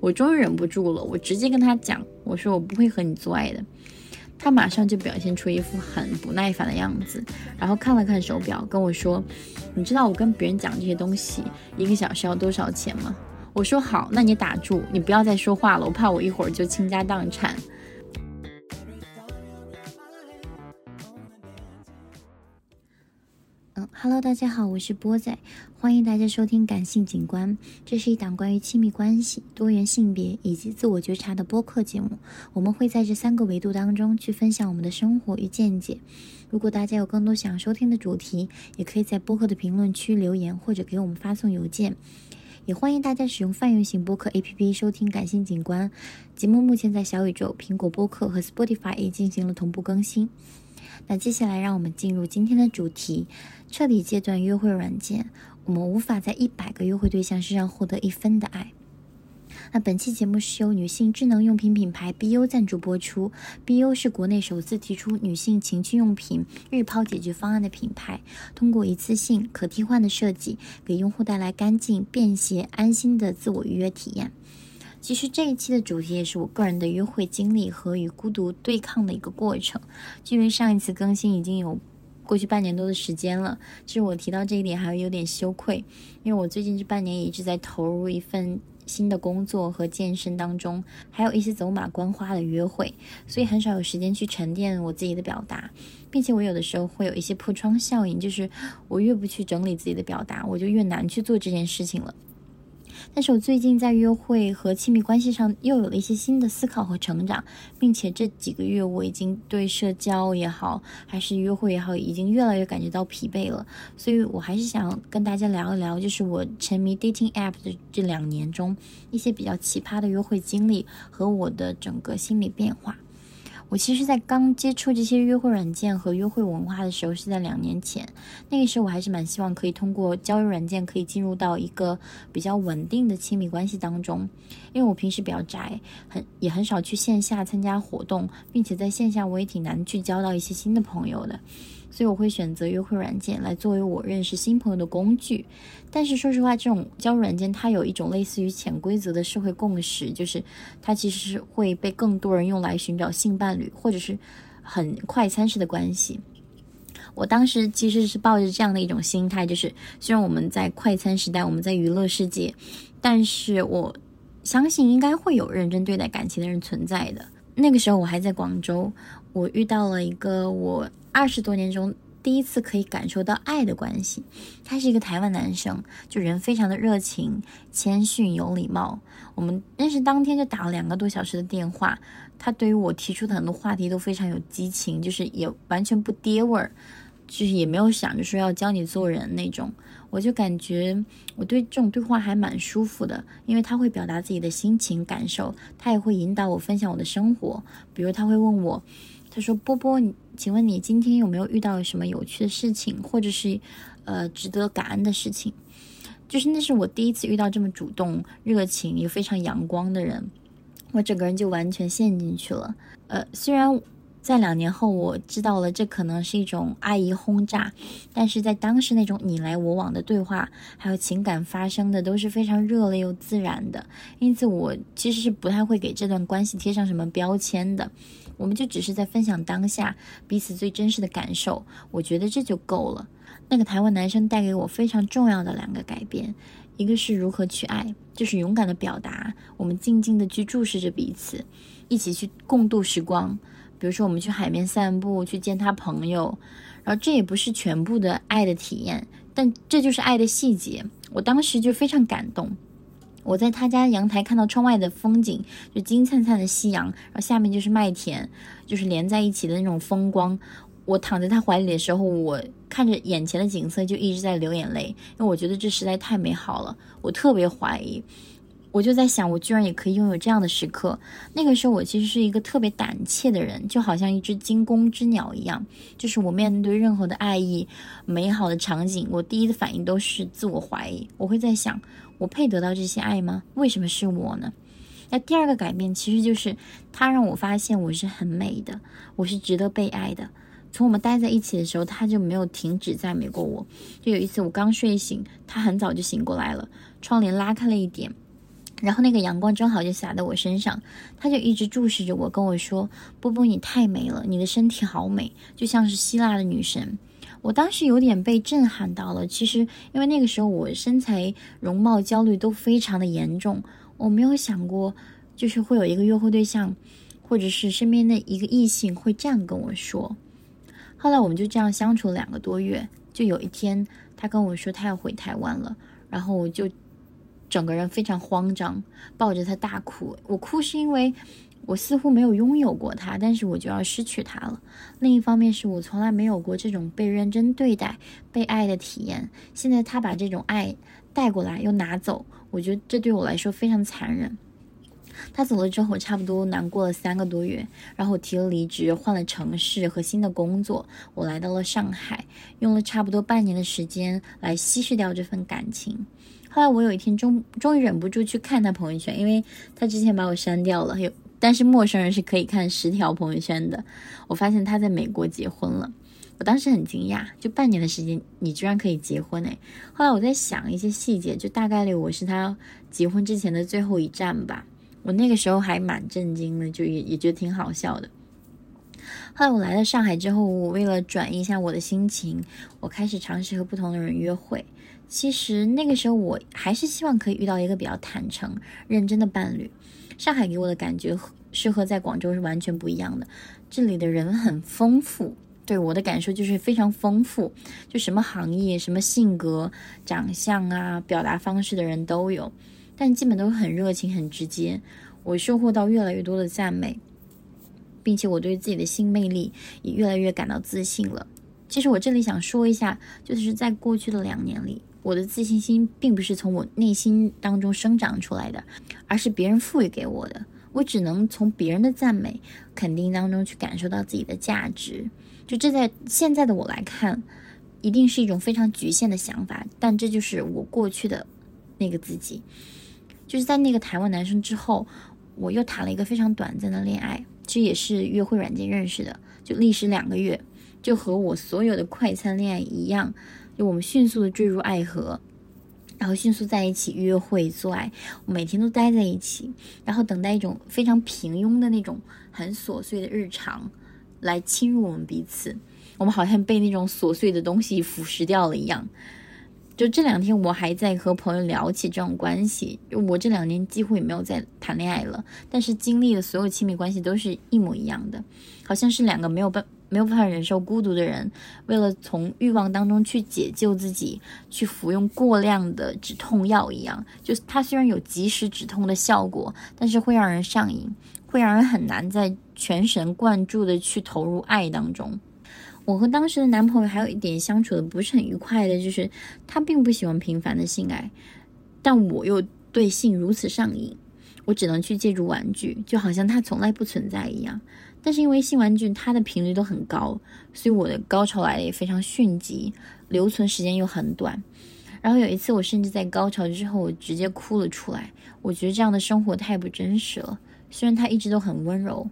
我终于忍不住了，我直接跟他讲，我说我不会和你做爱的。他马上就表现出一副很不耐烦的样子，然后看了看手表，跟我说：“你知道我跟别人讲这些东西一个小时要多少钱吗？”我说：“好，那你打住，你不要再说话了，我怕我一会儿就倾家荡产。”，Hello，大家好，我是波仔，欢迎大家收听感性景观。这是一档关于亲密关系、多元性别以及自我觉察的播客节目。我们会在这三个维度当中去分享我们的生活与见解。如果大家有更多想收听的主题，也可以在播客的评论区留言或者给我们发送邮件。也欢迎大家使用泛用型播客 APP 收听感性景观节目。目前在小宇宙、苹果播客和 Spotify 已进行了同步更新。那接下来，让我们进入今天的主题：彻底戒断约会软件。我们无法在一百个约会对象身上获得一分的爱。那本期节目是由女性智能用品品牌 BU 赞助播出。BU 是国内首次提出女性情趣用品日抛解决方案的品牌，通过一次性可替换的设计，给用户带来干净、便携、安心的自我预约体验。其实这一期的主题也是我个人的约会经历和与孤独对抗的一个过程。距离上一次更新已经有过去半年多的时间了，其实我提到这一点还有点羞愧，因为我最近这半年一直在投入一份新的工作和健身当中，还有一些走马观花的约会，所以很少有时间去沉淀我自己的表达，并且我有的时候会有一些破窗效应，就是我越不去整理自己的表达，我就越难去做这件事情了。但是我最近在约会和亲密关系上又有了一些新的思考和成长，并且这几个月我已经对社交也好，还是约会也好，已经越来越感觉到疲惫了。所以我还是想跟大家聊一聊，就是我沉迷 dating app 的这两年中一些比较奇葩的约会经历和我的整个心理变化。我其实，在刚接触这些约会软件和约会文化的时候，是在两年前。那个时候，我还是蛮希望可以通过交友软件，可以进入到一个比较稳定的亲密关系当中。因为我平时比较宅，很也很少去线下参加活动，并且在线下我也挺难去交到一些新的朋友的。所以我会选择约会软件来作为我认识新朋友的工具，但是说实话，这种交友软件它有一种类似于潜规则的社会共识，就是它其实是会被更多人用来寻找性伴侣，或者是很快餐式的关系。我当时其实是抱着这样的一种心态，就是虽然我们在快餐时代，我们在娱乐世界，但是我相信应该会有认真对待感情的人存在的。那个时候我还在广州，我遇到了一个我。二十多年中第一次可以感受到爱的关系，他是一个台湾男生，就人非常的热情、谦逊、有礼貌。我们认识当天就打了两个多小时的电话，他对于我提出的很多话题都非常有激情，就是也完全不跌味儿，就是也没有想着说要教你做人那种。我就感觉我对这种对话还蛮舒服的，因为他会表达自己的心情感受，他也会引导我分享我的生活，比如他会问我。他说：“波波，请问你今天有没有遇到什么有趣的事情，或者是，呃，值得感恩的事情？就是那是我第一次遇到这么主动、热情又非常阳光的人，我整个人就完全陷进去了。呃，虽然在两年后我知道了这可能是一种爱意轰炸，但是在当时那种你来我往的对话，还有情感发生的都是非常热烈又自然的，因此我其实是不太会给这段关系贴上什么标签的。”我们就只是在分享当下彼此最真实的感受，我觉得这就够了。那个台湾男生带给我非常重要的两个改变，一个是如何去爱，就是勇敢的表达，我们静静的去注视着彼此，一起去共度时光。比如说，我们去海边散步，去见他朋友，然后这也不是全部的爱的体验，但这就是爱的细节。我当时就非常感动。我在他家阳台看到窗外的风景，就金灿灿的夕阳，然后下面就是麦田，就是连在一起的那种风光。我躺在他怀里的时候，我看着眼前的景色就一直在流眼泪，因为我觉得这实在太美好了。我特别怀疑，我就在想，我居然也可以拥有这样的时刻。那个时候，我其实是一个特别胆怯的人，就好像一只惊弓之鸟一样。就是我面对任何的爱意、美好的场景，我第一的反应都是自我怀疑。我会在想。我配得到这些爱吗？为什么是我呢？那第二个改变其实就是他让我发现我是很美的，我是值得被爱的。从我们待在一起的时候，他就没有停止赞美过我。就有一次我刚睡醒，他很早就醒过来了，窗帘拉开了一点，然后那个阳光正好就洒在我身上，他就一直注视着我，跟我说：“波波，你太美了，你的身体好美，就像是希腊的女神。”我当时有点被震撼到了。其实因为那个时候我身材、容貌焦虑都非常的严重，我没有想过就是会有一个约会对象，或者是身边的一个异性会这样跟我说。后来我们就这样相处两个多月，就有一天他跟我说他要回台湾了，然后我就。整个人非常慌张，抱着他大哭。我哭是因为我似乎没有拥有过他，但是我就要失去他了。另一方面是我从来没有过这种被认真对待、被爱的体验。现在他把这种爱带过来又拿走，我觉得这对我来说非常残忍。他走了之后，我差不多难过了三个多月，然后我提了离职，换了城市和新的工作，我来到了上海，用了差不多半年的时间来稀释掉这份感情。后来我有一天终终于忍不住去看他朋友圈，因为他之前把我删掉了。有，但是陌生人是可以看十条朋友圈的。我发现他在美国结婚了，我当时很惊讶，就半年的时间你居然可以结婚诶。后来我在想一些细节，就大概率我是他结婚之前的最后一站吧。我那个时候还蛮震惊的，就也也觉得挺好笑的。后来我来到上海之后，我为了转移一下我的心情，我开始尝试和不同的人约会。其实那个时候我还是希望可以遇到一个比较坦诚、认真的伴侣。上海给我的感觉是和在广州是完全不一样的。这里的人很丰富，对我的感受就是非常丰富，就什么行业、什么性格、长相啊、表达方式的人都有，但基本都很热情、很直接。我收获到越来越多的赞美，并且我对自己的性魅力也越来越感到自信了。其实我这里想说一下，就是在过去的两年里。我的自信心并不是从我内心当中生长出来的，而是别人赋予给我的。我只能从别人的赞美、肯定当中去感受到自己的价值。就这在现在的我来看，一定是一种非常局限的想法。但这就是我过去的那个自己。就是在那个台湾男生之后，我又谈了一个非常短暂的恋爱，其实也是约会软件认识的，就历时两个月，就和我所有的快餐恋爱一样。就我们迅速的坠入爱河，然后迅速在一起约会做爱，每天都待在一起，然后等待一种非常平庸的那种很琐碎的日常来侵入我们彼此。我们好像被那种琐碎的东西腐蚀掉了一样。就这两天，我还在和朋友聊起这种关系。我这两年几乎也没有在谈恋爱了，但是经历的所有亲密关系都是一模一样的，好像是两个没有办。没有办法忍受孤独的人，为了从欲望当中去解救自己，去服用过量的止痛药一样。就是它虽然有及时止痛的效果，但是会让人上瘾，会让人很难在全神贯注的去投入爱当中。我和当时的男朋友还有一点相处的不是很愉快的，就是他并不喜欢频繁的性爱，但我又对性如此上瘾，我只能去借助玩具，就好像它从来不存在一样。但是因为性玩具它的频率都很高，所以我的高潮来的也非常迅疾，留存时间又很短。然后有一次我甚至在高潮之后我直接哭了出来，我觉得这样的生活太不真实了。虽然他一直都很温柔，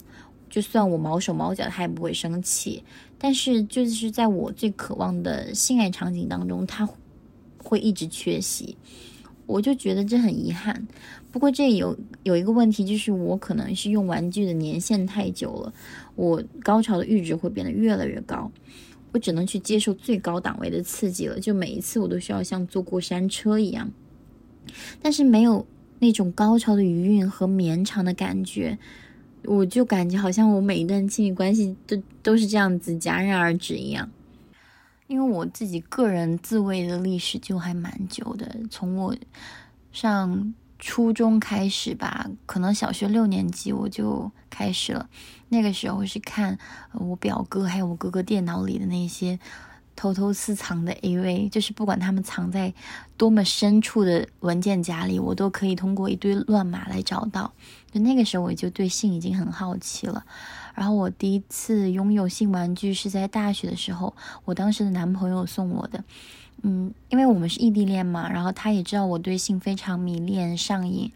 就算我毛手毛脚他也不会生气，但是就是在我最渴望的性爱场景当中，他会一直缺席。我就觉得这很遗憾，不过这有有一个问题，就是我可能是用玩具的年限太久了，我高潮的阈值会变得越来越高，我只能去接受最高档位的刺激了，就每一次我都需要像坐过山车一样，但是没有那种高潮的余韵和绵长的感觉，我就感觉好像我每一段亲密关系都都是这样子戛然而止一样。因为我自己个人自慰的历史就还蛮久的，从我上初中开始吧，可能小学六年级我就开始了。那个时候是看我表哥还有我哥哥电脑里的那些。偷偷私藏的 AV，就是不管他们藏在多么深处的文件夹里，我都可以通过一堆乱码来找到。就那个时候，我就对性已经很好奇了。然后我第一次拥有性玩具是在大学的时候，我当时的男朋友送我的。嗯，因为我们是异地恋嘛，然后他也知道我对性非常迷恋上瘾，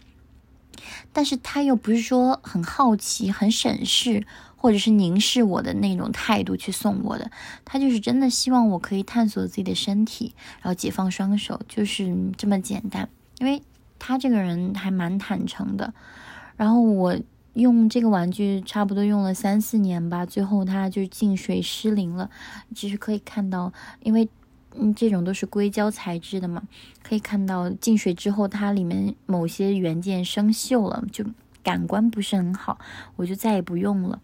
但是他又不是说很好奇、很审视。或者是凝视我的那种态度去送我的，他就是真的希望我可以探索自己的身体，然后解放双手，就是这么简单。因为他这个人还蛮坦诚的。然后我用这个玩具差不多用了三四年吧，最后它就进水失灵了。其实可以看到，因为嗯这种都是硅胶材质的嘛，可以看到进水之后它里面某些元件生锈了，就感官不是很好，我就再也不用了。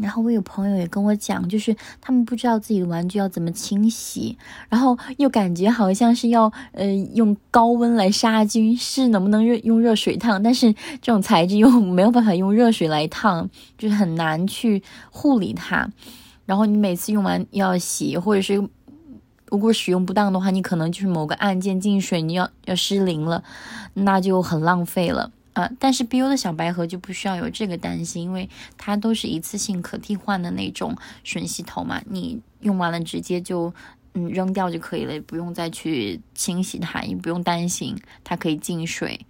然后我有朋友也跟我讲，就是他们不知道自己的玩具要怎么清洗，然后又感觉好像是要呃用高温来杀菌，是能不能热用热水烫？但是这种材质又没有办法用热水来烫，就是很难去护理它。然后你每次用完要洗，或者是如果使用不当的话，你可能就是某个按键进水，你要要失灵了，那就很浪费了。啊，但是 BU 的小白盒就不需要有这个担心，因为它都是一次性可替换的那种吮吸头嘛，你用完了直接就嗯扔掉就可以了，不用再去清洗它，也不用担心它可以进水。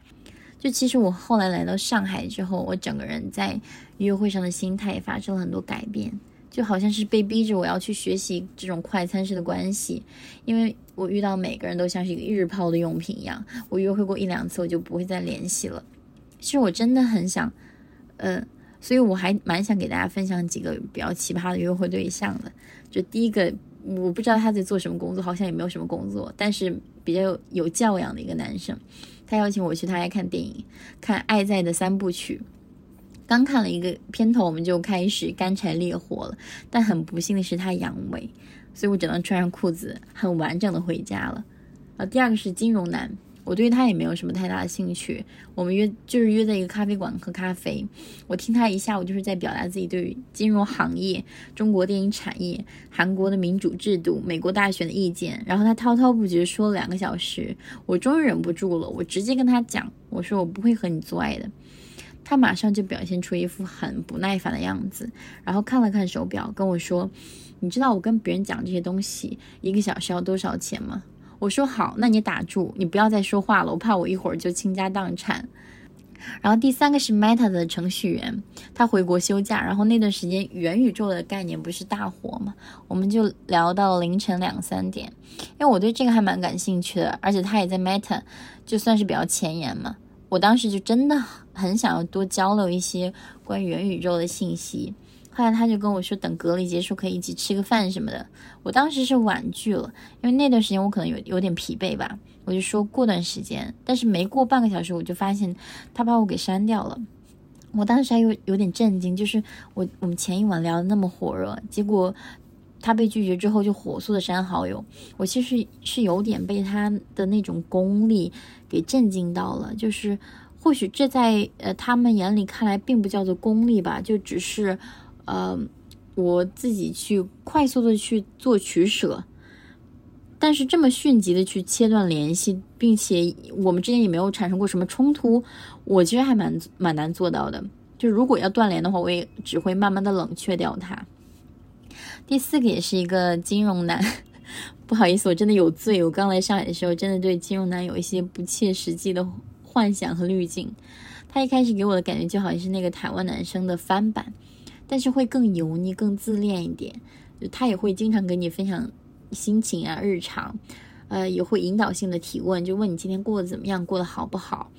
就其实我后来来到上海之后，我整个人在约会上的心态也发生了很多改变，就好像是被逼着我要去学习这种快餐式的关系，因为我遇到每个人都像是一个日抛的用品一样，我约会过一两次我就不会再联系了。其实我真的很想，呃，所以我还蛮想给大家分享几个比较奇葩的约会对象的。就第一个，我不知道他在做什么工作，好像也没有什么工作，但是比较有有教养的一个男生。他邀请我去他家看电影，看《爱在的三部曲》。刚看了一个片头，我们就开始干柴烈火了。但很不幸的是，他阳痿，所以我只能穿上裤子，很完整的回家了。啊，第二个是金融男。我对他也没有什么太大的兴趣。我们约就是约在一个咖啡馆喝咖啡。我听他一下午就是在表达自己对于金融行业、中国电影产业、韩国的民主制度、美国大选的意见。然后他滔滔不绝说了两个小时。我终于忍不住了，我直接跟他讲：“我说我不会和你做爱的。”他马上就表现出一副很不耐烦的样子，然后看了看手表，跟我说：“你知道我跟别人讲这些东西一个小时要多少钱吗？”我说好，那你打住，你不要再说话了，我怕我一会儿就倾家荡产。然后第三个是 Meta 的程序员，他回国休假，然后那段时间元宇宙的概念不是大火嘛，我们就聊到了凌晨两三点，因为我对这个还蛮感兴趣的，而且他也在 Meta，就算是比较前沿嘛。我当时就真的很想要多交流一些关于元宇宙的信息。后来他就跟我说，等隔离结束可以一起吃个饭什么的。我当时是婉拒了，因为那段时间我可能有有点疲惫吧。我就说过段时间，但是没过半个小时，我就发现他把我给删掉了。我当时还有有点震惊，就是我我们前一晚聊的那么火热，结果他被拒绝之后就火速的删好友。我其实是有点被他的那种功力给震惊到了，就是或许这在呃他们眼里看来并不叫做功力吧，就只是。呃，我自己去快速的去做取舍，但是这么迅疾的去切断联系，并且我们之间也没有产生过什么冲突，我其实还蛮蛮难做到的。就如果要断联的话，我也只会慢慢的冷却掉它。第四个也是一个金融男，不好意思，我真的有罪。我刚来上海的时候，真的对金融男有一些不切实际的幻想和滤镜。他一开始给我的感觉就好像是那个台湾男生的翻版。但是会更油腻、更自恋一点，他也会经常跟你分享心情啊、日常，呃，也会引导性的提问，就问你今天过得怎么样，过得好不好。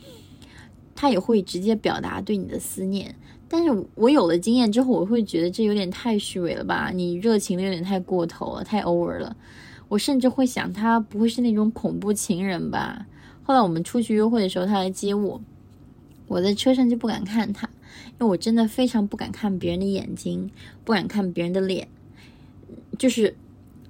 他也会直接表达对你的思念。但是我有了经验之后，我会觉得这有点太虚伪了吧？你热情的有点太过头了，太 over 了。我甚至会想，他不会是那种恐怖情人吧？后来我们出去约会的时候，他来接我，我在车上就不敢看他。因为我真的非常不敢看别人的眼睛，不敢看别人的脸，就是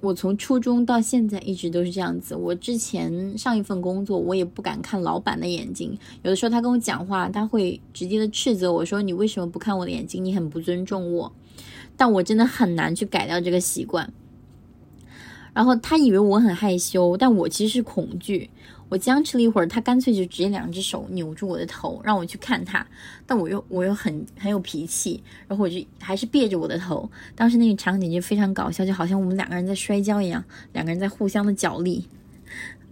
我从初中到现在一直都是这样子。我之前上一份工作，我也不敢看老板的眼睛。有的时候他跟我讲话，他会直接的斥责我说：“你为什么不看我的眼睛？你很不尊重我。”但我真的很难去改掉这个习惯。然后他以为我很害羞，但我其实是恐惧。我僵持了一会儿，他干脆就直接两只手扭住我的头，让我去看他。但我又我又很很有脾气，然后我就还是别着我的头。当时那个场景就非常搞笑，就好像我们两个人在摔跤一样，两个人在互相的角力。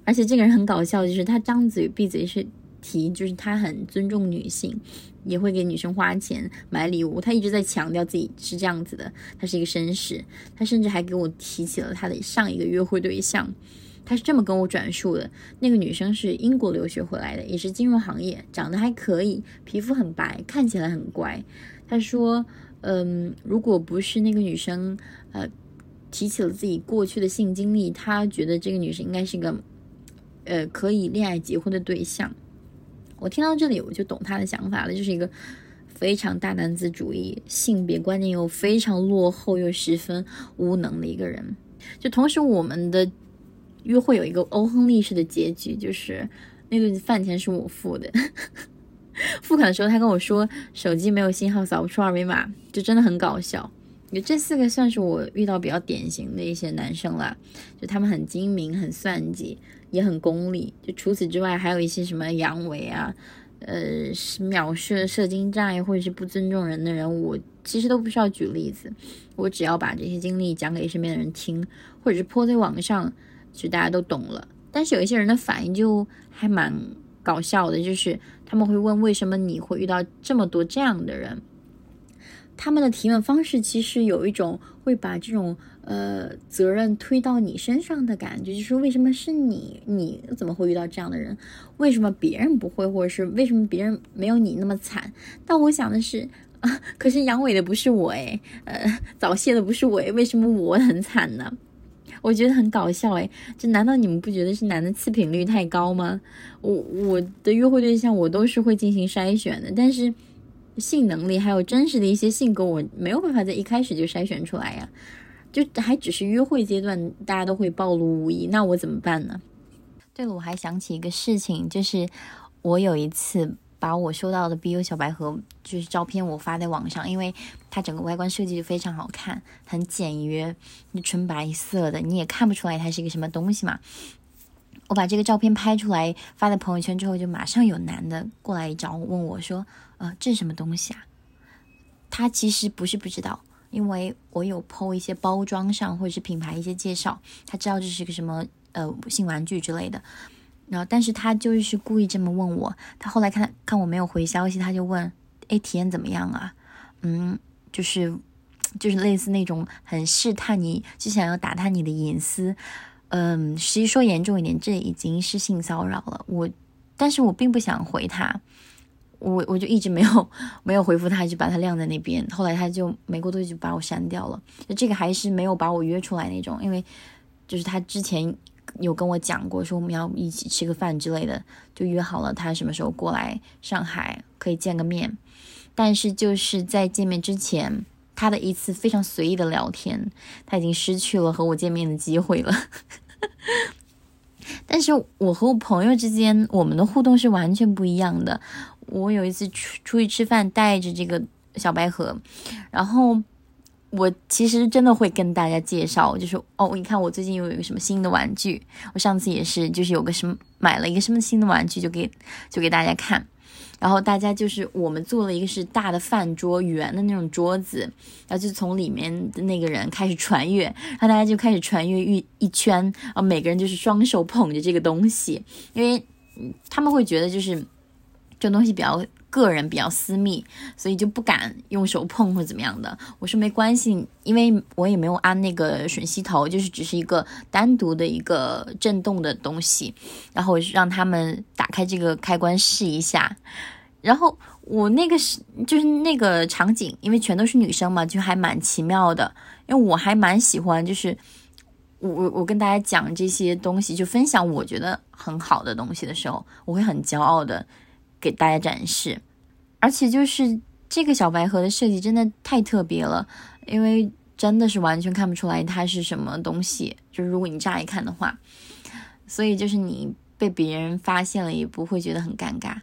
而且这个人很搞笑，就是他张嘴闭嘴是提，就是他很尊重女性，也会给女生花钱买礼物。他一直在强调自己是这样子的，他是一个绅士。他甚至还给我提起了他的上一个约会对象。他是这么跟我转述的：那个女生是英国留学回来的，也是金融行业，长得还可以，皮肤很白，看起来很乖。他说，嗯，如果不是那个女生，呃，提起了自己过去的性经历，他觉得这个女生应该是一个，呃，可以恋爱结婚的对象。我听到这里，我就懂他的想法了，就是一个非常大男子主义、性别观念又非常落后又十分无能的一个人。就同时，我们的约会有一个欧亨利式的结局，就是那顿饭钱是我付的。付款的时候，他跟我说手机没有信号，扫不出二维码，就真的很搞笑。就这四个算是我遇到比较典型的一些男生了，就他们很精明、很算计，也很功利。就除此之外，还有一些什么阳痿啊，呃，藐视、射精障碍或者是不尊重人的人，我其实都不需要举例子，我只要把这些经历讲给身边的人听，或者是泼在网上，就大家都懂了。但是有一些人的反应就还蛮搞笑的，就是他们会问为什么你会遇到这么多这样的人。他们的提问方式其实有一种会把这种呃责任推到你身上的感觉，就是为什么是你？你怎么会遇到这样的人？为什么别人不会，或者是为什么别人没有你那么惨？但我想的是啊，可是阳痿的不是我诶，呃，早泄的不是我诶，为什么我很惨呢？我觉得很搞笑诶，这难道你们不觉得是男的次品率太高吗？我我的约会对象我都是会进行筛选的，但是。性能力还有真实的一些性格，我没有办法在一开始就筛选出来呀，就还只是约会阶段，大家都会暴露无遗，那我怎么办呢？对了，我还想起一个事情，就是我有一次把我收到的 BU 小白盒就是照片，我发在网上，因为它整个外观设计就非常好看，很简约，纯白色的，你也看不出来它是一个什么东西嘛。我把这个照片拍出来发在朋友圈之后，就马上有男的过来找我，问我说。呃，这是什么东西啊？他其实不是不知道，因为我有 PO 一些包装上或者是品牌一些介绍，他知道这是个什么呃性玩具之类的。然后，但是他就是故意这么问我。他后来看看我没有回消息，他就问：“哎，体验怎么样啊？”嗯，就是就是类似那种很试探你，就想要打探你的隐私。嗯，实际说严重一点，这已经是性骚扰了。我，但是我并不想回他。我我就一直没有 没有回复他，就把他晾在那边。后来他就没过多久就把我删掉了。就这个还是没有把我约出来那种，因为就是他之前有跟我讲过，说我们要一起吃个饭之类的，就约好了他什么时候过来上海可以见个面。但是就是在见面之前，他的一次非常随意的聊天，他已经失去了和我见面的机会了。但是我和我朋友之间，我们的互动是完全不一样的。我有一次出出去吃饭，带着这个小白盒，然后我其实真的会跟大家介绍，就是哦，你看我最近又有一个什么新的玩具，我上次也是，就是有个什么买了一个什么新的玩具，就给就给大家看，然后大家就是我们做了一个是大的饭桌，圆的那种桌子，然后就从里面的那个人开始传阅，然后大家就开始传阅一一圈，啊，每个人就是双手捧着这个东西，因为他们会觉得就是。这东西比较个人，比较私密，所以就不敢用手碰或者怎么样的。我说没关系，因为我也没有安那个吮吸头，就是只是一个单独的一个震动的东西。然后我让他们打开这个开关试一下。然后我那个是就是那个场景，因为全都是女生嘛，就还蛮奇妙的。因为我还蛮喜欢，就是我我我跟大家讲这些东西，就分享我觉得很好的东西的时候，我会很骄傲的。给大家展示，而且就是这个小白盒的设计真的太特别了，因为真的是完全看不出来它是什么东西，就是如果你乍一看的话，所以就是你被别人发现了也不会觉得很尴尬。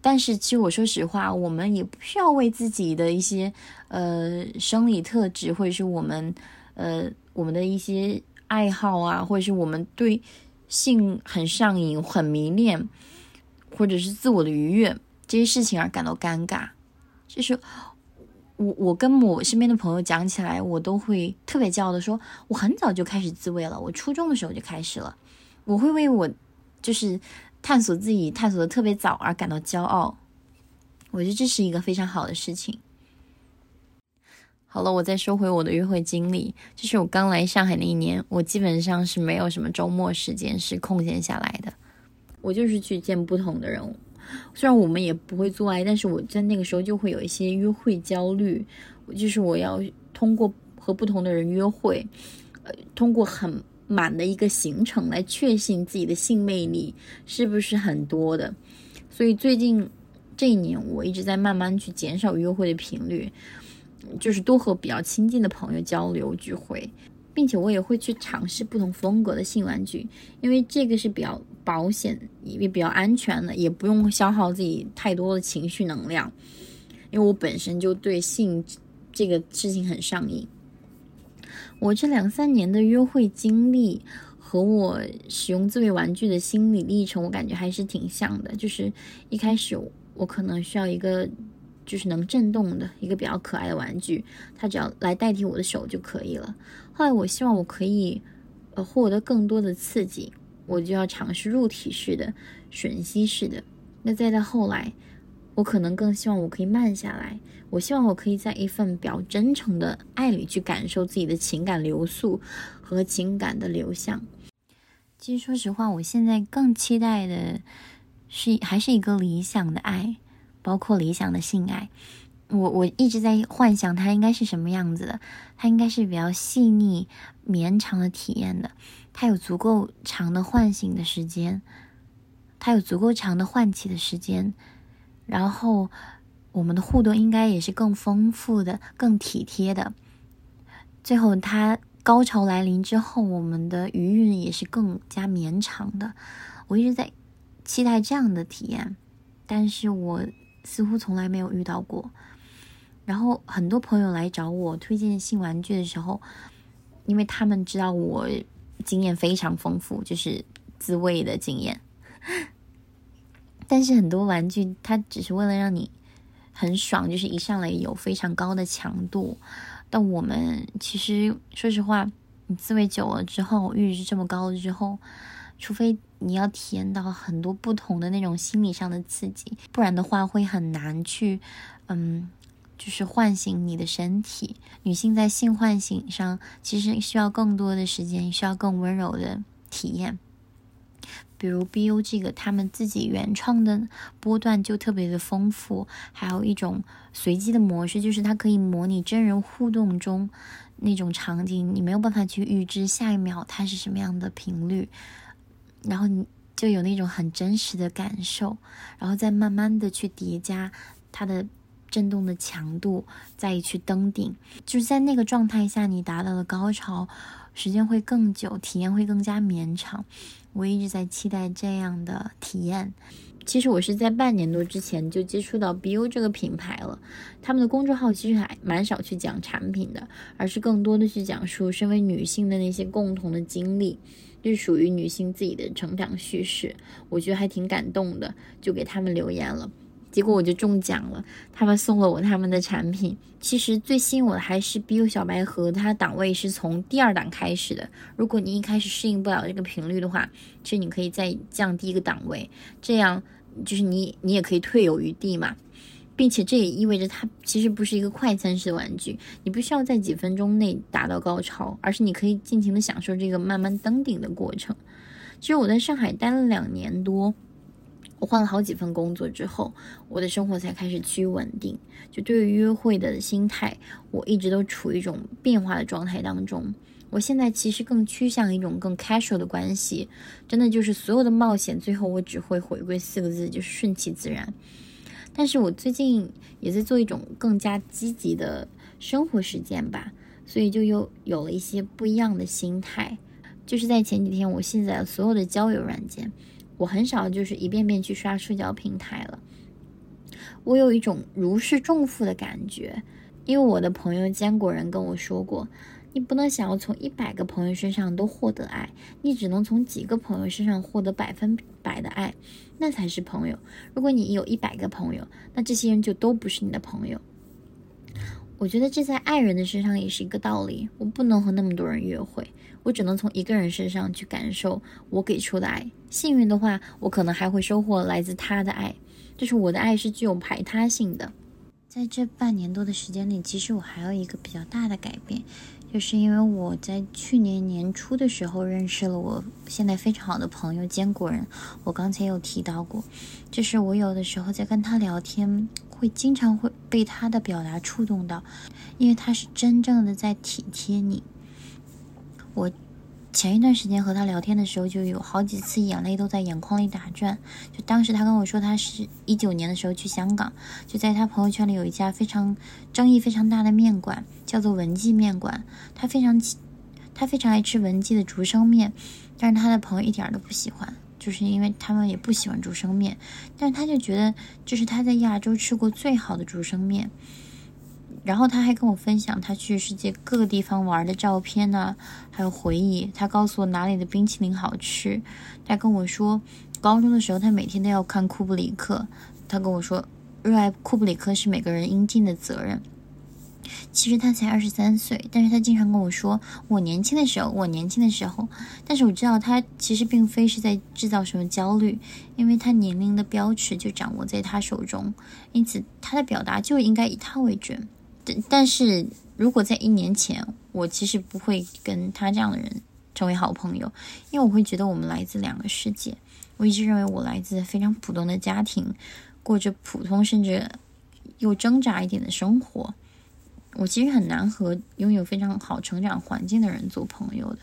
但是其实我说实话，我们也不需要为自己的一些呃生理特质，或者是我们呃我们的一些爱好啊，或者是我们对性很上瘾、很迷恋。或者是自我的愉悦这些事情而感到尴尬，就是我我跟我身边的朋友讲起来，我都会特别骄傲的说，我很早就开始自慰了，我初中的时候就开始了，我会为我就是探索自己探索的特别早而感到骄傲，我觉得这是一个非常好的事情。好了，我再说回我的约会经历，就是我刚来上海那一年，我基本上是没有什么周末时间是空闲下来的，我就是去见不同的人。虽然我们也不会做爱，但是我在那个时候就会有一些约会焦虑，就是我要通过和不同的人约会，呃，通过很满的一个行程来确信自己的性魅力是不是很多的。所以最近这一年，我一直在慢慢去减少约会的频率，就是多和比较亲近的朋友交流聚会。并且我也会去尝试不同风格的性玩具，因为这个是比较保险也比较安全的，也不用消耗自己太多的情绪能量。因为我本身就对性这个事情很上瘾。我这两三年的约会经历和我使用自慰玩具的心理历程，我感觉还是挺像的。就是一开始我可能需要一个就是能震动的一个比较可爱的玩具，它只要来代替我的手就可以了。后来我希望我可以，呃，获得更多的刺激，我就要尝试入体式的、吮吸式的。那再到后来，我可能更希望我可以慢下来，我希望我可以在一份比较真诚的爱里去感受自己的情感流速和情感的流向。其实说实话，我现在更期待的是还是一个理想的爱，包括理想的性爱。我我一直在幻想它应该是什么样子的，它应该是比较细腻、绵长的体验的，它有足够长的唤醒的时间，它有足够长的唤起的时间，然后我们的互动应该也是更丰富的、更体贴的。最后，它高潮来临之后，我们的余韵也是更加绵长的。我一直在期待这样的体验，但是我似乎从来没有遇到过。然后很多朋友来找我推荐性玩具的时候，因为他们知道我经验非常丰富，就是自慰的经验。但是很多玩具它只是为了让你很爽，就是一上来有非常高的强度。但我们其实说实话，你自慰久了之后，阈值这么高了之后，除非你要体验到很多不同的那种心理上的刺激，不然的话会很难去，嗯。就是唤醒你的身体。女性在性唤醒上其实需要更多的时间，需要更温柔的体验。比如 BU 这个，他们自己原创的波段就特别的丰富，还有一种随机的模式，就是它可以模拟真人互动中那种场景，你没有办法去预知下一秒它是什么样的频率，然后你就有那种很真实的感受，然后再慢慢的去叠加它的。震动的强度，再去登顶，就是在那个状态下，你达到了高潮，时间会更久，体验会更加绵长。我一直在期待这样的体验。其实我是在半年多之前就接触到 BU 这个品牌了，他们的公众号其实还蛮少去讲产品的，而是更多的去讲述身为女性的那些共同的经历，就是属于女性自己的成长叙事。我觉得还挺感动的，就给他们留言了。结果我就中奖了，他们送了我他们的产品。其实最吸引我的还是 BU 小白盒，它档位是从第二档开始的。如果你一开始适应不了这个频率的话，其实你可以再降低一个档位，这样就是你你也可以退有余地嘛。并且这也意味着它其实不是一个快餐式的玩具，你不需要在几分钟内达到高潮，而是你可以尽情的享受这个慢慢登顶的过程。其实我在上海待了两年多。我换了好几份工作之后，我的生活才开始趋于稳定。就对于约会的心态，我一直都处于一种变化的状态当中。我现在其实更趋向一种更 casual 的关系，真的就是所有的冒险，最后我只会回归四个字，就是顺其自然。但是我最近也在做一种更加积极的生活实践吧，所以就又有了一些不一样的心态。就是在前几天，我卸载了所有的交友软件。我很少就是一遍遍去刷社交平台了，我有一种如释重负的感觉，因为我的朋友坚果人跟我说过，你不能想要从一百个朋友身上都获得爱，你只能从几个朋友身上获得百分百的爱，那才是朋友。如果你有一百个朋友，那这些人就都不是你的朋友。我觉得这在爱人的身上也是一个道理，我不能和那么多人约会。我只能从一个人身上去感受我给出的爱。幸运的话，我可能还会收获来自他的爱。就是我的爱是具有排他性的。在这半年多的时间里，其实我还有一个比较大的改变，就是因为我在去年年初的时候认识了我现在非常好的朋友坚果人。我刚才有提到过，就是我有的时候在跟他聊天，会经常会被他的表达触动到，因为他是真正的在体贴你。我。前一段时间和他聊天的时候，就有好几次眼泪都在眼眶里打转。就当时他跟我说，他是一九年的时候去香港，就在他朋友圈里有一家非常争议非常大的面馆，叫做文记面馆。他非常他非常爱吃文记的竹升面，但是他的朋友一点都不喜欢，就是因为他们也不喜欢竹升面。但他就觉得这是他在亚洲吃过最好的竹升面。然后他还跟我分享他去世界各个地方玩的照片呢，还有回忆。他告诉我哪里的冰淇淋好吃。他跟我说，高中的时候他每天都要看库布里克。他跟我说，热爱库布里克是每个人应尽的责任。其实他才二十三岁，但是他经常跟我说，我年轻的时候，我年轻的时候。但是我知道他其实并非是在制造什么焦虑，因为他年龄的标尺就掌握在他手中，因此他的表达就应该以他为准。但但是如果在一年前，我其实不会跟他这样的人成为好朋友，因为我会觉得我们来自两个世界。我一直认为我来自非常普通的家庭，过着普通甚至又挣扎一点的生活。我其实很难和拥有非常好成长环境的人做朋友的。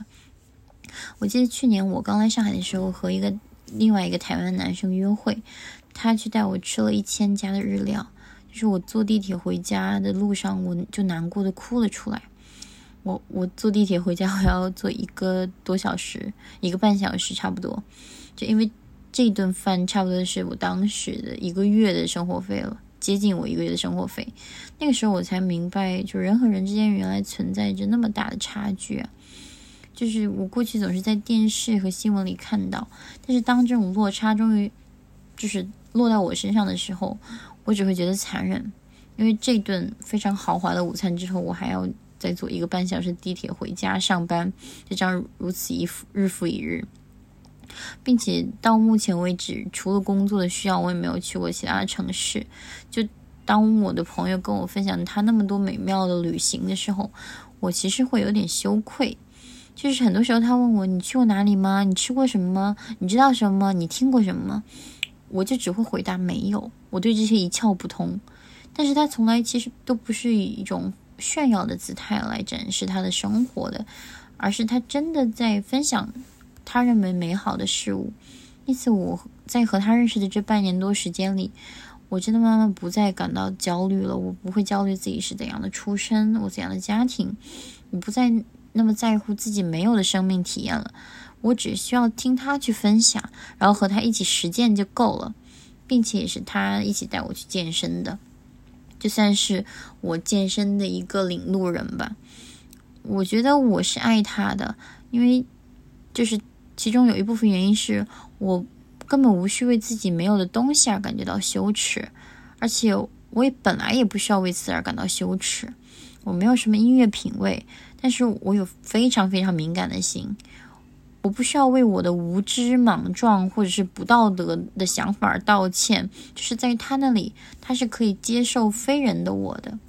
我记得去年我刚来上海的时候，和一个另外一个台湾男生约会，他去带我吃了一千家的日料。就是我坐地铁回家的路上，我就难过的哭了出来。我我坐地铁回家，我要坐一个多小时，一个半小时差不多。就因为这顿饭差不多是我当时的一个月的生活费了，接近我一个月的生活费。那个时候我才明白，就人和人之间原来存在着那么大的差距啊！就是我过去总是在电视和新闻里看到，但是当这种落差终于就是落到我身上的时候。我只会觉得残忍，因为这顿非常豪华的午餐之后，我还要再坐一个半小时地铁回家上班，就这样如此一复日复一日，并且到目前为止，除了工作的需要，我也没有去过其他城市。就当我的朋友跟我分享他那么多美妙的旅行的时候，我其实会有点羞愧。就是很多时候他问我：“你去过哪里吗？你吃过什么？你知道什么？你听过什么？”我就只会回答没有，我对这些一窍不通。但是他从来其实都不是以一种炫耀的姿态来展示他的生活的，而是他真的在分享他认为美好的事物。因此，我在和他认识的这半年多时间里，我真的慢慢不再感到焦虑了。我不会焦虑自己是怎样的出身，我怎样的家庭，我不再那么在乎自己没有的生命体验了。我只需要听他去分享，然后和他一起实践就够了，并且也是他一起带我去健身的，就算是我健身的一个领路人吧。我觉得我是爱他的，因为就是其中有一部分原因是我根本无需为自己没有的东西而感觉到羞耻，而且我也本来也不需要为此而感到羞耻。我没有什么音乐品味，但是我有非常非常敏感的心。我不需要为我的无知、莽撞或者是不道德的想法而道歉，就是在他那里，他是可以接受非人的我的，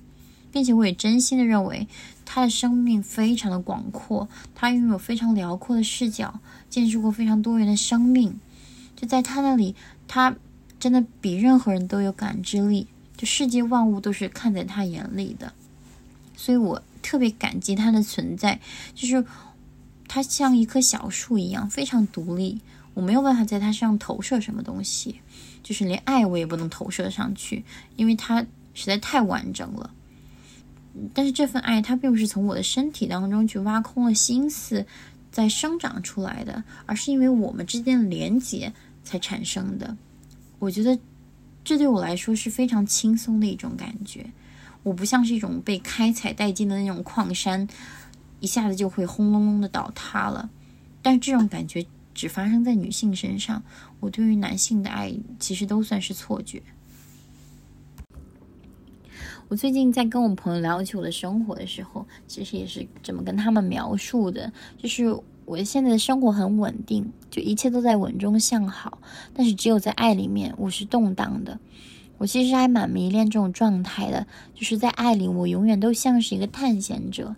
并且我也真心的认为他的生命非常的广阔，他拥有非常辽阔的视角，见识过非常多元的生命，就在他那里，他真的比任何人都有感知力，就世界万物都是看在他眼里的，所以我特别感激他的存在，就是。他像一棵小树一样，非常独立。我没有办法在他身上投射什么东西，就是连爱我也不能投射上去，因为他实在太完整了。但是这份爱，它并不是从我的身体当中去挖空了心思在生长出来的，而是因为我们之间的连接才产生的。我觉得这对我来说是非常轻松的一种感觉。我不像是一种被开采殆尽的那种矿山。一下子就会轰隆隆的倒塌了，但这种感觉只发生在女性身上。我对于男性的爱其实都算是错觉。我最近在跟我朋友聊起我的生活的时候，其实也是这么跟他们描述的，就是我现在的生活很稳定，就一切都在稳中向好。但是只有在爱里面，我是动荡的。我其实还蛮迷恋这种状态的，就是在爱里，我永远都像是一个探险者。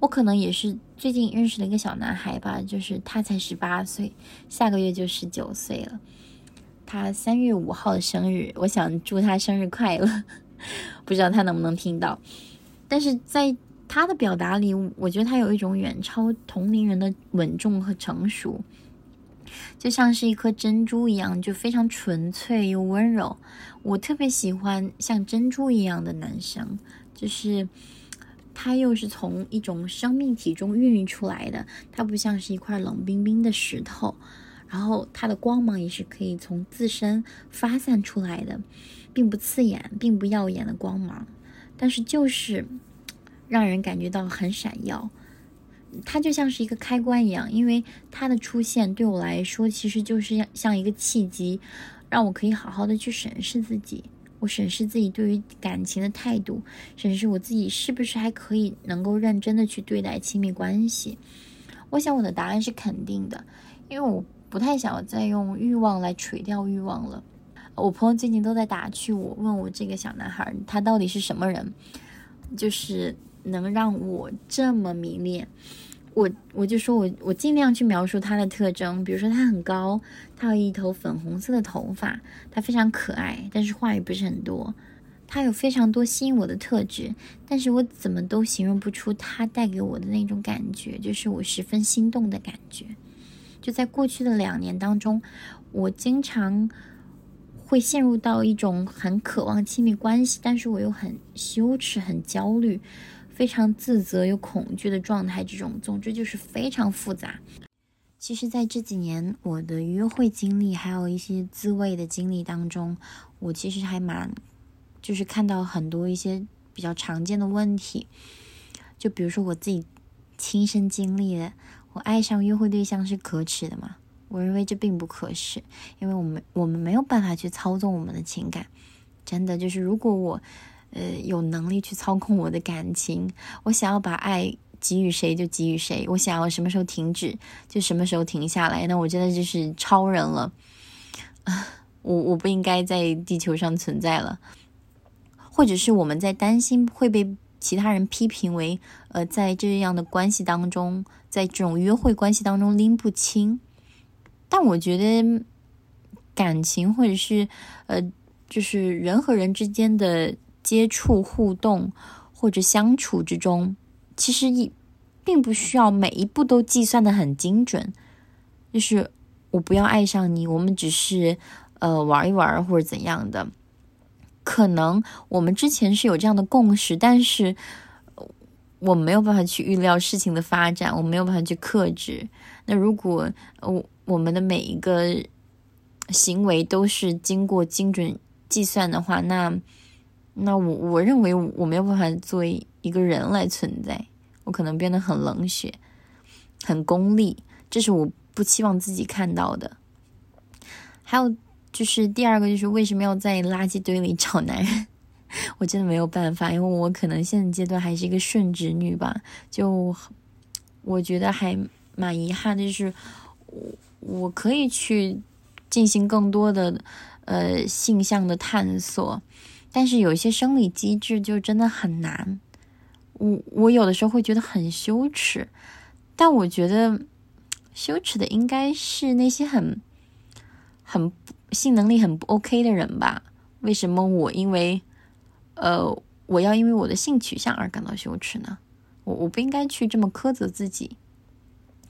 我可能也是最近认识了一个小男孩吧，就是他才十八岁，下个月就十九岁了。他三月五号的生日，我想祝他生日快乐。不知道他能不能听到，但是在他的表达里，我觉得他有一种远超同龄人的稳重和成熟。就像是一颗珍珠一样，就非常纯粹又温柔。我特别喜欢像珍珠一样的男生，就是他又是从一种生命体中孕育出来的，他不像是一块冷冰冰的石头，然后他的光芒也是可以从自身发散出来的，并不刺眼，并不耀眼的光芒，但是就是让人感觉到很闪耀。它就像是一个开关一样，因为它的出现对我来说，其实就是像一个契机，让我可以好好的去审视自己。我审视自己对于感情的态度，审视我自己是不是还可以能够认真的去对待亲密关系。我想我的答案是肯定的，因为我不太想要再用欲望来垂钓欲望了。我朋友最近都在打趣我，问我这个小男孩他到底是什么人，就是能让我这么迷恋。我我就说，我我尽量去描述他的特征，比如说他很高，他有一头粉红色的头发，他非常可爱，但是话语不是很多。他有非常多吸引我的特质，但是我怎么都形容不出他带给我的那种感觉，就是我十分心动的感觉。就在过去的两年当中，我经常会陷入到一种很渴望亲密关系，但是我又很羞耻、很焦虑。非常自责又恐惧的状态，这种总之就是非常复杂。其实，在这几年我的约会经历，还有一些自慰的经历当中，我其实还蛮，就是看到很多一些比较常见的问题。就比如说我自己亲身经历的，我爱上约会对象是可耻的嘛？我认为这并不可耻，因为我们我们没有办法去操纵我们的情感。真的，就是如果我。呃，有能力去操控我的感情，我想要把爱给予谁就给予谁，我想要什么时候停止就什么时候停下来，那我真的就是超人了！我我不应该在地球上存在了，或者是我们在担心会被其他人批评为呃，在这样的关系当中，在这种约会关系当中拎不清，但我觉得感情或者是呃，就是人和人之间的。接触、互动或者相处之中，其实一并不需要每一步都计算的很精准。就是我不要爱上你，我们只是呃玩一玩或者怎样的。可能我们之前是有这样的共识，但是我没有办法去预料事情的发展，我没有办法去克制。那如果我我们的每一个行为都是经过精准计算的话，那。那我我认为我没有办法作为一个人来存在，我可能变得很冷血，很功利，这是我不期望自己看到的。还有就是第二个，就是为什么要在垃圾堆里找男人？我真的没有办法，因为我可能现阶段还是一个顺直女吧。就我觉得还蛮遗憾的，就是我我可以去进行更多的呃性向的探索。但是有一些生理机制就真的很难，我我有的时候会觉得很羞耻，但我觉得羞耻的应该是那些很很性能力很不 OK 的人吧？为什么我因为呃我要因为我的性取向而感到羞耻呢？我我不应该去这么苛责自己，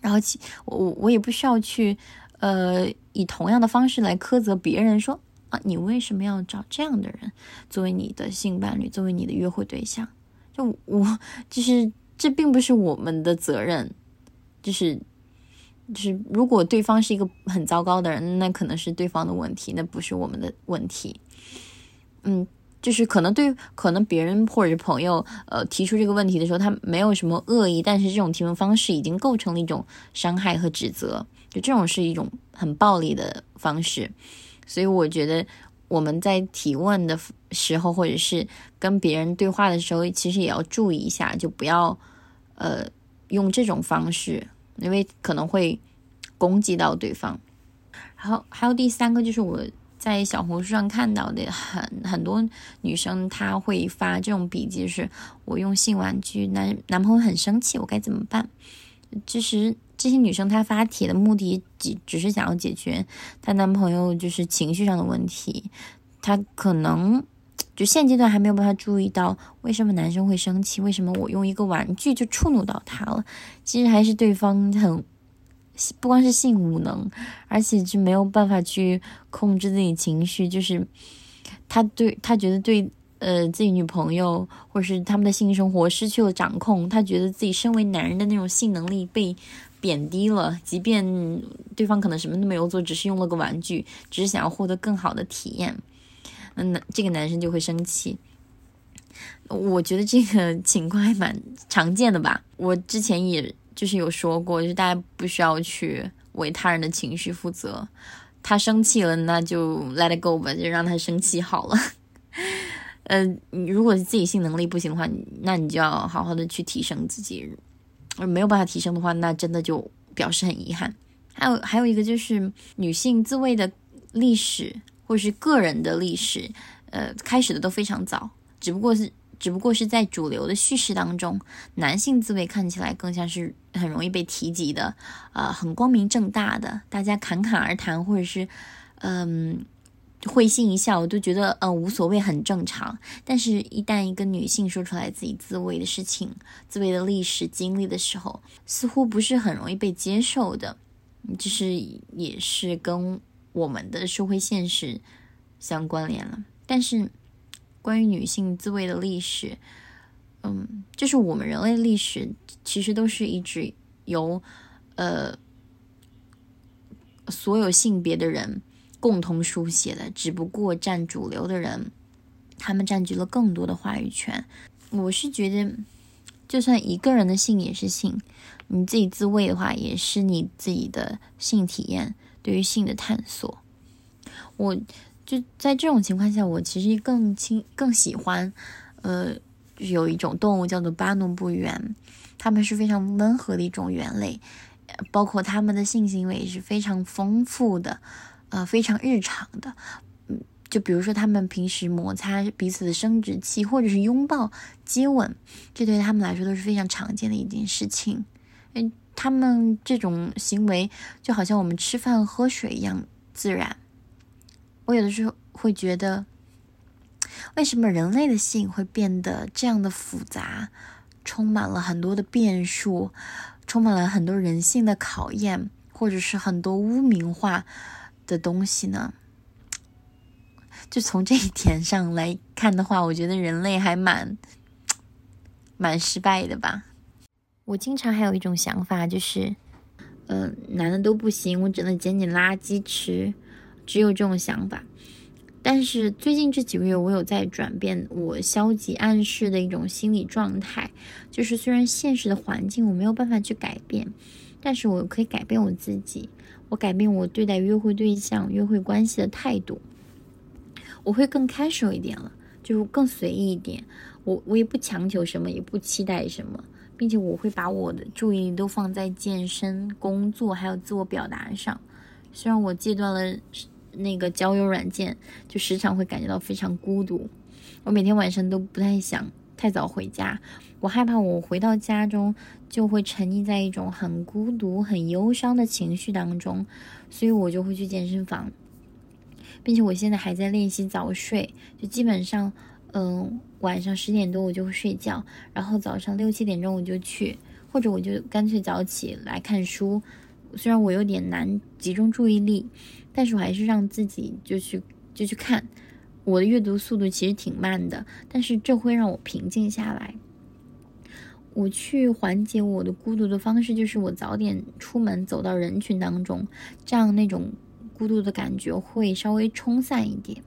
然后其我我我也不需要去呃以同样的方式来苛责别人说啊。你为什么要找这样的人作为你的性伴侣，作为你的约会对象？就我，就是这并不是我们的责任，就是就是，如果对方是一个很糟糕的人，那可能是对方的问题，那不是我们的问题。嗯，就是可能对，可能别人或者是朋友，呃，提出这个问题的时候，他没有什么恶意，但是这种提问方式已经构成了一种伤害和指责，就这种是一种很暴力的方式。所以我觉得我们在提问的时候，或者是跟别人对话的时候，其实也要注意一下，就不要呃用这种方式，因为可能会攻击到对方。然后还有第三个就是我在小红书上看到的很很多女生，她会发这种笔记，是我用性玩具，男男朋友很生气，我该怎么办？其实这些女生她发帖的目的只只是想要解决她男朋友就是情绪上的问题，她可能就现阶段还没有办法注意到为什么男生会生气，为什么我用一个玩具就触怒到他了。其实还是对方很不光是性无能，而且就没有办法去控制自己情绪，就是他对他觉得对。呃，自己女朋友或者是他们的性生活失去了掌控，他觉得自己身为男人的那种性能力被贬低了。即便对方可能什么都没有做，只是用了个玩具，只是想要获得更好的体验，那这个男生就会生气。我觉得这个情况还蛮常见的吧。我之前也就是有说过，就是大家不需要去为他人的情绪负责。他生气了，那就 let it go 吧，就让他生气好了。呃，如果自己性能力不行的话，那你就要好好的去提升自己。没有办法提升的话，那真的就表示很遗憾。还有还有一个就是女性自慰的历史，或是个人的历史，呃，开始的都非常早，只不过是只不过是在主流的叙事当中，男性自慰看起来更像是很容易被提及的，呃，很光明正大的，大家侃侃而谈，或者是嗯。会心一笑，我都觉得呃无所谓，很正常。但是，一旦一个女性说出来自己自慰的事情、自慰的历史经历的时候，似乎不是很容易被接受的。就是也是跟我们的社会现实相关联了。但是，关于女性自慰的历史，嗯，就是我们人类历史其实都是一直由呃所有性别的人。共同书写的，只不过占主流的人，他们占据了更多的话语权。我是觉得，就算一个人的性也是性，你自己自慰的话，也是你自己的性体验，对于性的探索。我就在这种情况下，我其实更亲更喜欢，呃，有一种动物叫做巴努布猿，它们是非常温和的一种猿类，包括它们的性行为也是非常丰富的。呃，非常日常的，嗯，就比如说他们平时摩擦彼此的生殖器，或者是拥抱、接吻，这对他们来说都是非常常见的一件事情。嗯，他们这种行为就好像我们吃饭喝水一样自然。我有的时候会觉得，为什么人类的性会变得这样的复杂，充满了很多的变数，充满了很多人性的考验，或者是很多污名化？的东西呢？就从这一点上来看的话，我觉得人类还蛮蛮失败的吧。我经常还有一种想法，就是，嗯，男的都不行，我只能捡捡垃圾吃，只有这种想法。但是最近这几个月，我有在转变我消极暗示的一种心理状态，就是虽然现实的环境我没有办法去改变，但是我可以改变我自己。我改变我对待约会对象、约会关系的态度，我会更 casual 一点了，就更随意一点。我我也不强求什么，也不期待什么，并且我会把我的注意力都放在健身、工作还有自我表达上。虽然我戒断了那个交友软件，就时常会感觉到非常孤独。我每天晚上都不太想太早回家，我害怕我回到家中。就会沉溺在一种很孤独、很忧伤的情绪当中，所以我就会去健身房，并且我现在还在练习早睡，就基本上，嗯，晚上十点多我就会睡觉，然后早上六七点钟我就去，或者我就干脆早起来看书。虽然我有点难集中注意力，但是我还是让自己就去就去看。我的阅读速度其实挺慢的，但是这会让我平静下来。我去缓解我的孤独的方式，就是我早点出门，走到人群当中，这样那种孤独的感觉会稍微冲散一点。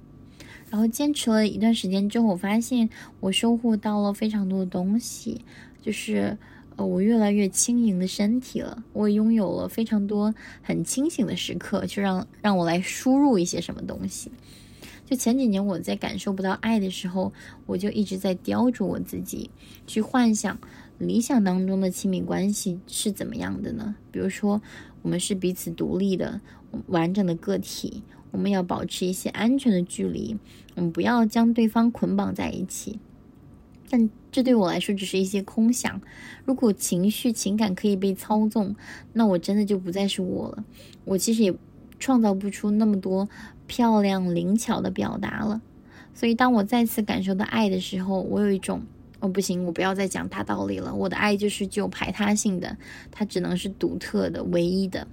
然后坚持了一段时间之后，我发现我收获到了非常多的东西，就是呃，我越来越轻盈的身体了，我拥有了非常多很清醒的时刻，去让让我来输入一些什么东西。就前几年我在感受不到爱的时候，我就一直在雕琢我自己，去幻想。理想当中的亲密关系是怎么样的呢？比如说，我们是彼此独立的、完整的个体，我们要保持一些安全的距离，我们不要将对方捆绑在一起。但这对我来说只是一些空想。如果情绪、情感可以被操纵，那我真的就不再是我了。我其实也创造不出那么多漂亮、灵巧的表达了。所以，当我再次感受到爱的时候，我有一种哦，不行，我不要再讲大道理了。我的爱就是具有排他性的，它只能是独特的、唯一的。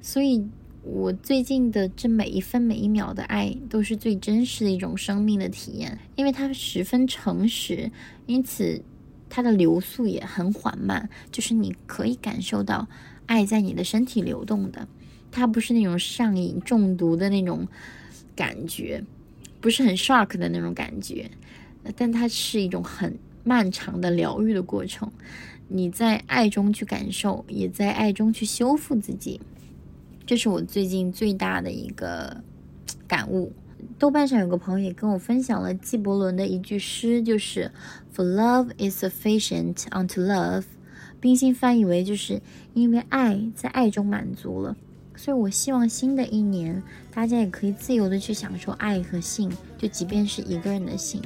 所以。我最近的这每一分每一秒的爱，都是最真实的一种生命的体验，因为它十分诚实，因此它的流速也很缓慢，就是你可以感受到爱在你的身体流动的，它不是那种上瘾中毒的那种感觉，不是很 shock 的那种感觉，但它是一种很漫长的疗愈的过程，你在爱中去感受，也在爱中去修复自己。这是我最近最大的一个感悟。豆瓣上有个朋友也跟我分享了纪伯伦的一句诗，就是 “For love is sufficient unto love”，冰心翻译为就是因为爱在爱中满足了。所以我希望新的一年，大家也可以自由的去享受爱和性，就即便是一个人的性。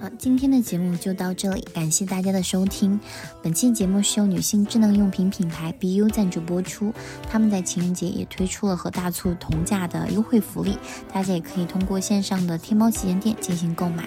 好，今天的节目就到这里，感谢大家的收听。本期节目是由女性智能用品品牌 BU 赞助播出，他们在情人节也推出了和大促同价的优惠福利，大家也可以通过线上的天猫旗舰店进行购买。